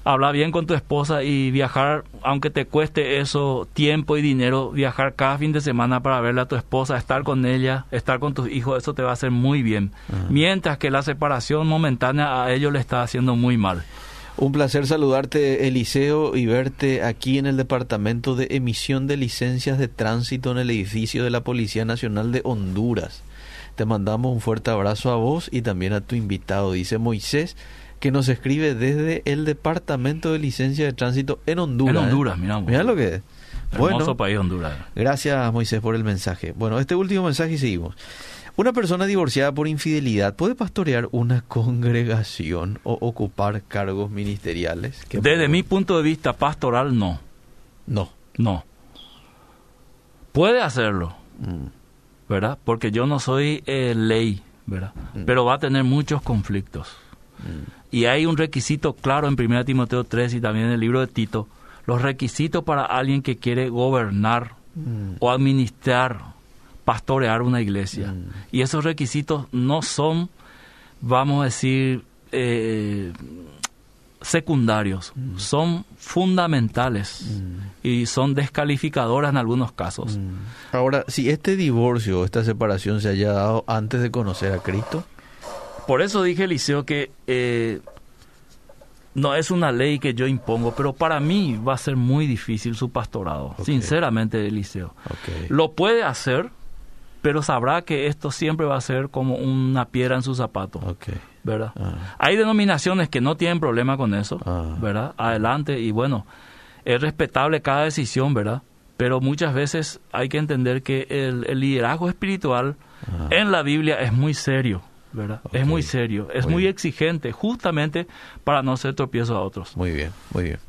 hablar bien con tu esposa y viajar, aunque te cueste eso, tiempo y dinero, viajar cada fin de semana para verle a tu esposa, estar con ella, estar con tus hijos, eso te va a hacer muy bien. Mientras que la separación momentánea a ellos le está haciendo muy mal. Un placer saludarte, Eliseo, y verte aquí en el Departamento de Emisión de Licencias de Tránsito en el edificio de la Policía Nacional de Honduras. Te mandamos un fuerte abrazo a vos y también a tu invitado, dice Moisés, que nos escribe desde el Departamento de Licencia de Tránsito en Honduras. En Honduras, miramos. Mira lo que es. Hermoso país Honduras. Gracias Moisés por el mensaje. Bueno, este último mensaje y seguimos. Una persona divorciada por infidelidad puede pastorear una congregación o ocupar cargos ministeriales. Desde mi punto de vista pastoral, no. No. No. Puede hacerlo, mm. ¿verdad? Porque yo no soy eh, ley, ¿verdad? Mm. Pero va a tener muchos conflictos. Mm. Y hay un requisito claro en 1 Timoteo 3 y también en el libro de Tito, los requisitos para alguien que quiere gobernar o administrar, pastorear una iglesia. Y esos requisitos no son, vamos a decir, eh, secundarios, mm. son fundamentales mm. y son descalificadoras en algunos casos. Mm. Ahora, si este divorcio, esta separación se haya dado antes de conocer a Cristo. Por eso dije, Eliseo, que eh, no es una ley que yo impongo, pero para mí va a ser muy difícil su pastorado, sinceramente, Eliseo. Lo puede hacer, pero sabrá que esto siempre va a ser como una piedra en su zapato. ¿verdad? Ah. Hay denominaciones que no tienen problema con eso, ah. ¿verdad? Adelante y bueno, es respetable cada decisión, ¿verdad? Pero muchas veces hay que entender que el, liderazgo espiritual ah. en la Biblia es muy serio, ¿verdad? Es muy serio, es muy, muy exigente, justamente para no hacer tropiezo a otros. Muy bien, muy bien.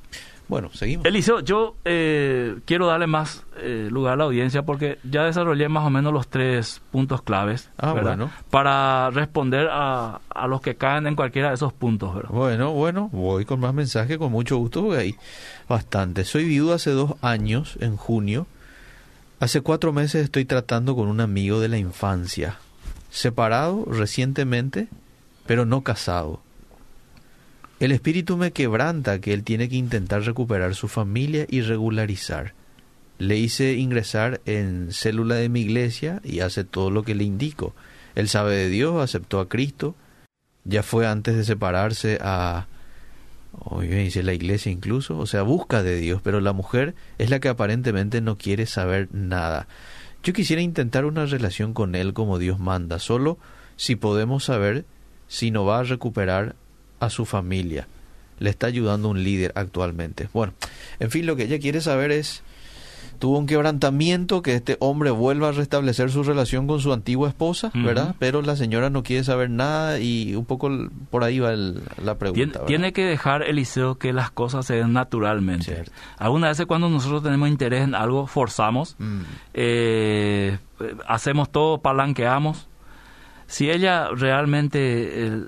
Bueno, seguimos. Eliseo, yo eh, quiero darle más eh, lugar a la audiencia porque ya desarrollé más o menos los tres puntos claves ah, bueno. para responder a, a, los que caen en cualquiera de esos puntos. ¿verdad? Bueno, bueno, voy con más mensajes con mucho gusto porque hay bastante. Soy viudo hace dos años, en junio. Hace cuatro meses estoy tratando con un amigo de la infancia, separado recientemente, pero no casado. El espíritu me quebranta que él tiene que intentar recuperar su familia y regularizar. Le hice ingresar en célula de mi iglesia y hace todo lo que le indico. Él sabe de Dios, aceptó a Cristo, ya fue antes de separarse a... Oye, dice la iglesia incluso, o sea, busca de Dios, pero la mujer es la que aparentemente no quiere saber nada. Yo quisiera intentar una relación con él como Dios manda, solo si podemos saber si no va a recuperar a su familia. Le está ayudando un líder actualmente. Bueno, en fin, lo que ella quiere saber es, tuvo un quebrantamiento, que este hombre vuelva a restablecer su relación con su antigua esposa, ¿verdad? Pero la señora no quiere saber nada y un poco por ahí va la pregunta. Tiene, que dejar, Eliseo, que las cosas se den naturalmente. Algunas veces cuando nosotros tenemos interés en algo, forzamos, mm. eh, hacemos todo, palanqueamos. Si ella realmente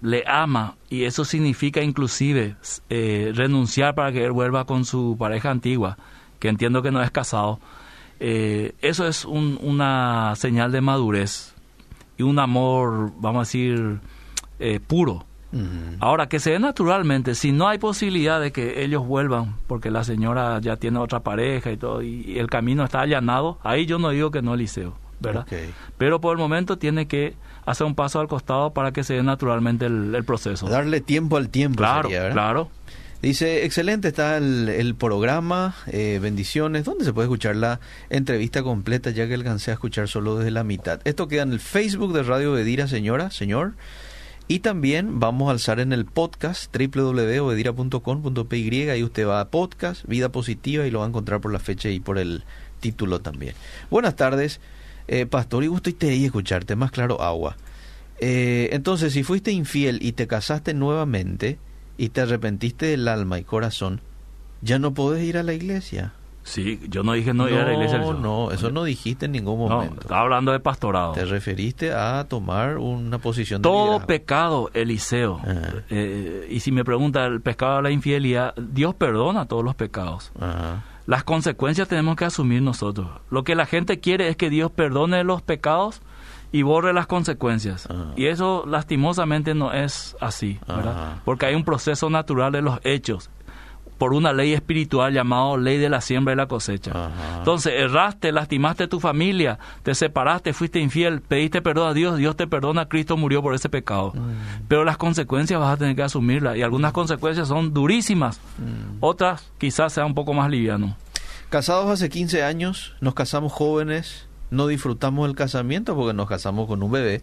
le ama y eso significa inclusive eh, renunciar para que él vuelva con su pareja antigua, que entiendo que no es casado, eh, eso es una señal de madurez y un amor, vamos a decir, eh, puro. Ahora, que se dé naturalmente, si no hay posibilidad de que ellos vuelvan, porque la señora ya tiene otra pareja y todo, y, el camino está allanado, ahí yo no digo que no, Eliseo, ¿verdad? Pero por el momento tiene que hacer un paso al costado para que se dé naturalmente el, proceso. Darle tiempo al tiempo. Claro, claro. Dice, excelente está el, programa, eh, bendiciones. ¿Dónde se puede escuchar la entrevista completa ya que alcancé a escuchar solo desde la mitad? Esto queda en el Facebook de Radio Bedira, señora, señor. Y también vamos a alzar en el podcast www.obedira.com.py. Ahí usted va a podcast, vida positiva, y lo va a encontrar por la fecha y por el título también. Buenas tardes. Eh, pastor, y gusto y te escucharte, más claro agua. Eh, entonces, si fuiste infiel y te casaste nuevamente y te arrepentiste del alma y corazón, ya no podés ir a la iglesia. Sí, yo no dije no, ir a la iglesia. No, no, eso no dijiste en ningún momento. No, estaba hablando de pastorado. Te referiste a tomar una posición de Todo pecado, Eliseo. Eh, y si me pregunta el pecado de la infidelidad, Dios perdona todos los pecados. Ajá. Las consecuencias tenemos que asumir nosotros. Lo que la gente quiere es que Dios perdone los pecados y borre las consecuencias. Ah. Y eso lastimosamente no es así, ¿verdad? Porque hay un proceso natural de los hechos por una ley espiritual llamado ley de la siembra y la cosecha. Entonces, erraste, lastimaste a tu familia, te separaste, fuiste infiel, pediste perdón a Dios, Dios te perdona, Cristo murió por ese pecado. Mm. Pero las consecuencias vas a tener que asumirlas y algunas consecuencias son durísimas, mm. otras quizás sean un poco más livianas. Casados hace 15 años, nos casamos jóvenes, no disfrutamos el casamiento porque nos casamos con un bebé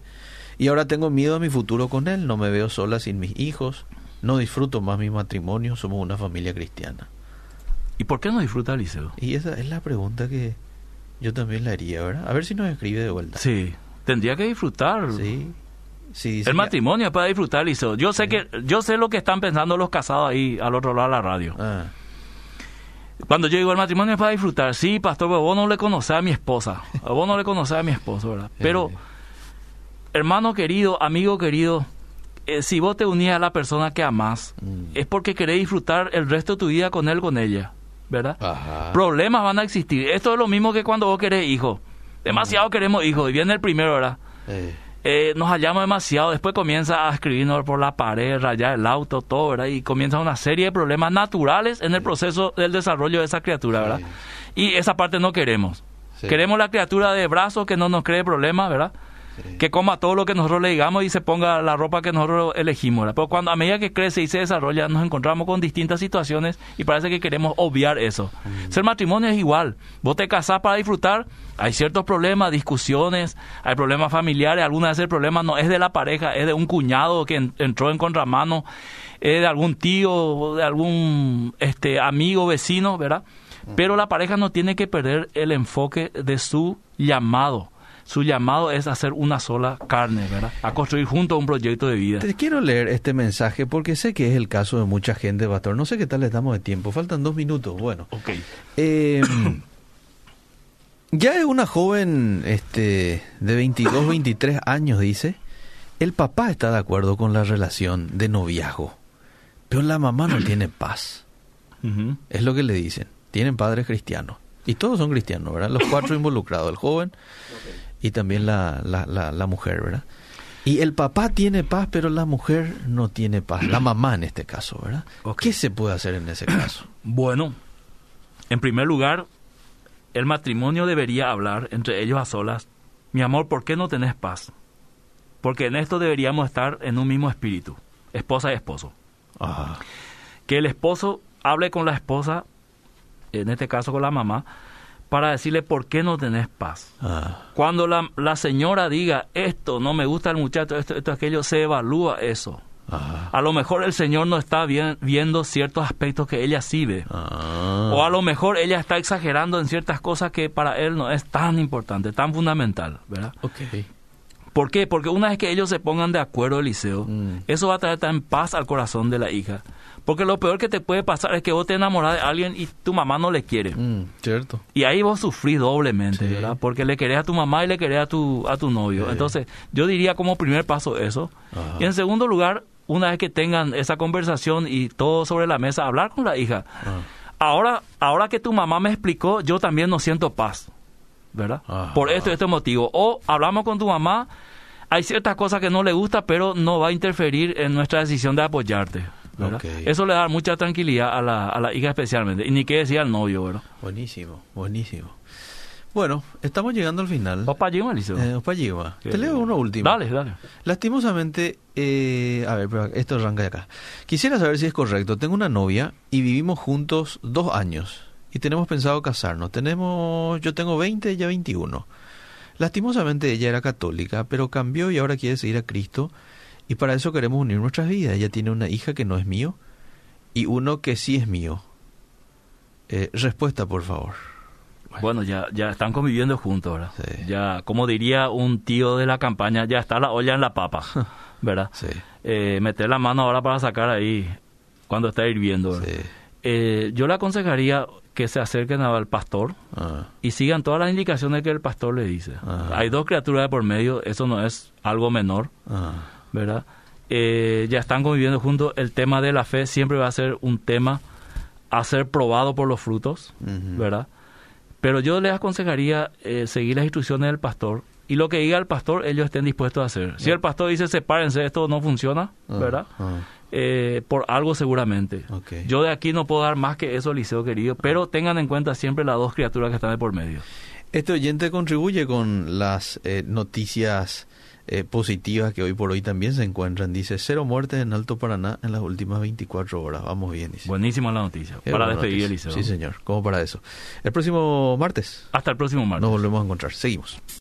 y ahora tengo miedo a mi futuro con él, no me veo sola sin mis hijos, no disfruto más mi matrimonio, somos una familia cristiana. ¿Y por qué no disfruta el liceo? Y esa es la pregunta que yo también le haría, ¿verdad? A ver si nos escribe de vuelta. Sí, tendría que disfrutar. Sí. sí el matrimonio es para disfrutar el liceo. Yo sé que yo sé lo que están pensando los casados ahí al otro lado de la radio. Ah. Cuando yo digo el matrimonio es para disfrutar, sí, pastor, pero vos no le conocés a mi esposa. vos no le conocés a mi esposo, ¿verdad? Pero, hermano querido, amigo querido, eh, si vos te unís a la persona que amás, mm. es porque querés disfrutar el resto de tu vida con él, con ella, ¿verdad? Problemas van a existir. Esto es lo mismo que cuando vos querés hijo. Demasiado mm. queremos hijos y viene el primero, ¿verdad? Eh, nos hallamos demasiado, después comienza a escribirnos por la pared, rayar el auto, todo, ¿verdad? Y comienza una serie de problemas naturales en el proceso del desarrollo de esa criatura, ¿verdad? Y esa parte no queremos. Queremos la criatura de brazo que no nos cree problemas, ¿verdad? Que coma todo lo que nosotros le digamos y se ponga la ropa que nosotros elegimos. Pero cuando a medida que crece y se desarrolla, nos encontramos con distintas situaciones y parece que queremos obviar eso. Mm. Ser matrimonio es igual. Vos te casás para disfrutar, hay ciertos problemas, discusiones, hay problemas familiares, algunas veces el problema no es de la pareja, es de un cuñado que entró en contramano, es de algún tío, de algún este amigo, vecino, ¿verdad? Mm. Pero la pareja no tiene que perder el enfoque de su llamado su llamado es hacer una sola carne, ¿verdad? A construir juntos un proyecto de vida. Te quiero leer este mensaje porque sé que es el caso de mucha gente, pastor. No sé qué tal le damos de tiempo. Faltan dos minutos. Bueno. Ok. Em, ya es una joven este, de 22, 23 años, dice. El papá está de acuerdo con la relación de noviazgo, pero la mamá no tiene paz. Es lo que le dicen. Tienen padres cristianos. Y todos son cristianos, ¿verdad? Los cuatro involucrados, el joven, y también la, la, la, mujer, ¿verdad? Y el papá tiene paz, pero la mujer no tiene paz. La mamá en este caso, ¿verdad? ¿Qué se puede hacer en ese caso? Bueno, en primer lugar, el matrimonio debería hablar entre ellos a solas. Mi amor, ¿por qué no tenés paz? Porque en esto deberíamos estar en un mismo espíritu, esposa y esposo. Que el esposo hable con la esposa, en este caso con la mamá, para decirle por qué no tenés paz. Ah. Cuando la, la, señora diga esto, no me gusta el muchacho, esto, esto, aquello, se evalúa eso. Ah. A lo mejor el Señor no está viendo ciertos aspectos que ella sí ve. Ah. O a lo mejor ella está exagerando en ciertas cosas que para él no es tan importante, tan fundamental, ¿verdad? Okay. ¿Por qué? Porque una vez que ellos se pongan de acuerdo, Eliseo, mm. eso va a traer tan paz al corazón de la hija. Porque lo peor que te puede pasar es que vos te enamoras de alguien y tu mamá no le quiere. Mm, cierto. Y ahí vos sufrís doblemente, ¿verdad? Porque le querés a tu mamá y le querés a tu, a tu novio. Entonces, yo diría como primer paso eso. Y en segundo lugar, una vez que tengan esa conversación y todo sobre la mesa, hablar con la hija. Ahora, ahora que tu mamá me explicó, yo también no siento paz, ¿verdad? Por esto y este motivo. O hablamos con tu mamá, hay ciertas cosas que no le gusta, pero no va a interferir en nuestra decisión de apoyarte. Eso le da mucha tranquilidad a la, a la hija especialmente. Y ni qué decir al novio, ¿verdad? Buenísimo, buenísimo. Bueno, estamos llegando al final. Opa Yima, Eliseo. Eh, Opa Te leo uno último. Dale, dale. Lastimosamente, eh, a ver, pero esto arranca de acá. Quisiera saber si es correcto. Tengo una novia y vivimos juntos dos años. Y tenemos pensado casarnos. Tenemos, yo tengo 20, ella 21. Lastimosamente ella era católica, pero cambió y ahora quiere seguir a Cristo y para eso queremos unir nuestras vidas. Ella tiene una hija que no es mío y uno que sí es mío. Eh, respuesta, por favor. Bueno, ya, ya están conviviendo juntos, ¿verdad? Ya, como diría un tío de la campaña, ya está la olla en la papa, ¿verdad? Sí. Eh, meter la mano ahora para sacar ahí cuando está hirviendo. Eh, yo le aconsejaría que se acerquen al pastor ah. y sigan todas las indicaciones que el pastor le dice. Ah. Hay dos criaturas de por medio, eso no es algo menor. Ah. ¿verdad? Eh, ya están conviviendo juntos, el tema de la fe siempre va a ser un tema a ser probado por los frutos, ¿verdad? Pero yo les aconsejaría eh, seguir las instrucciones del pastor y lo que diga el pastor, ellos estén dispuestos a hacer. Si el pastor dice, sepárense, esto no funciona, ¿verdad? Eh, por algo seguramente. Yo de aquí no puedo dar más que eso, Liceo querido, pero tengan en cuenta siempre las dos criaturas que están de por medio. Este oyente contribuye con las noticias eh, positivas que hoy por hoy también se encuentran. Dice, cero muertes en Alto Paraná en las últimas 24 horas. Vamos bien, dice. Buenísima la noticia. para despedir el Sí, señor. Como para eso. El próximo martes. Hasta el próximo martes. Nos volvemos a encontrar. Seguimos.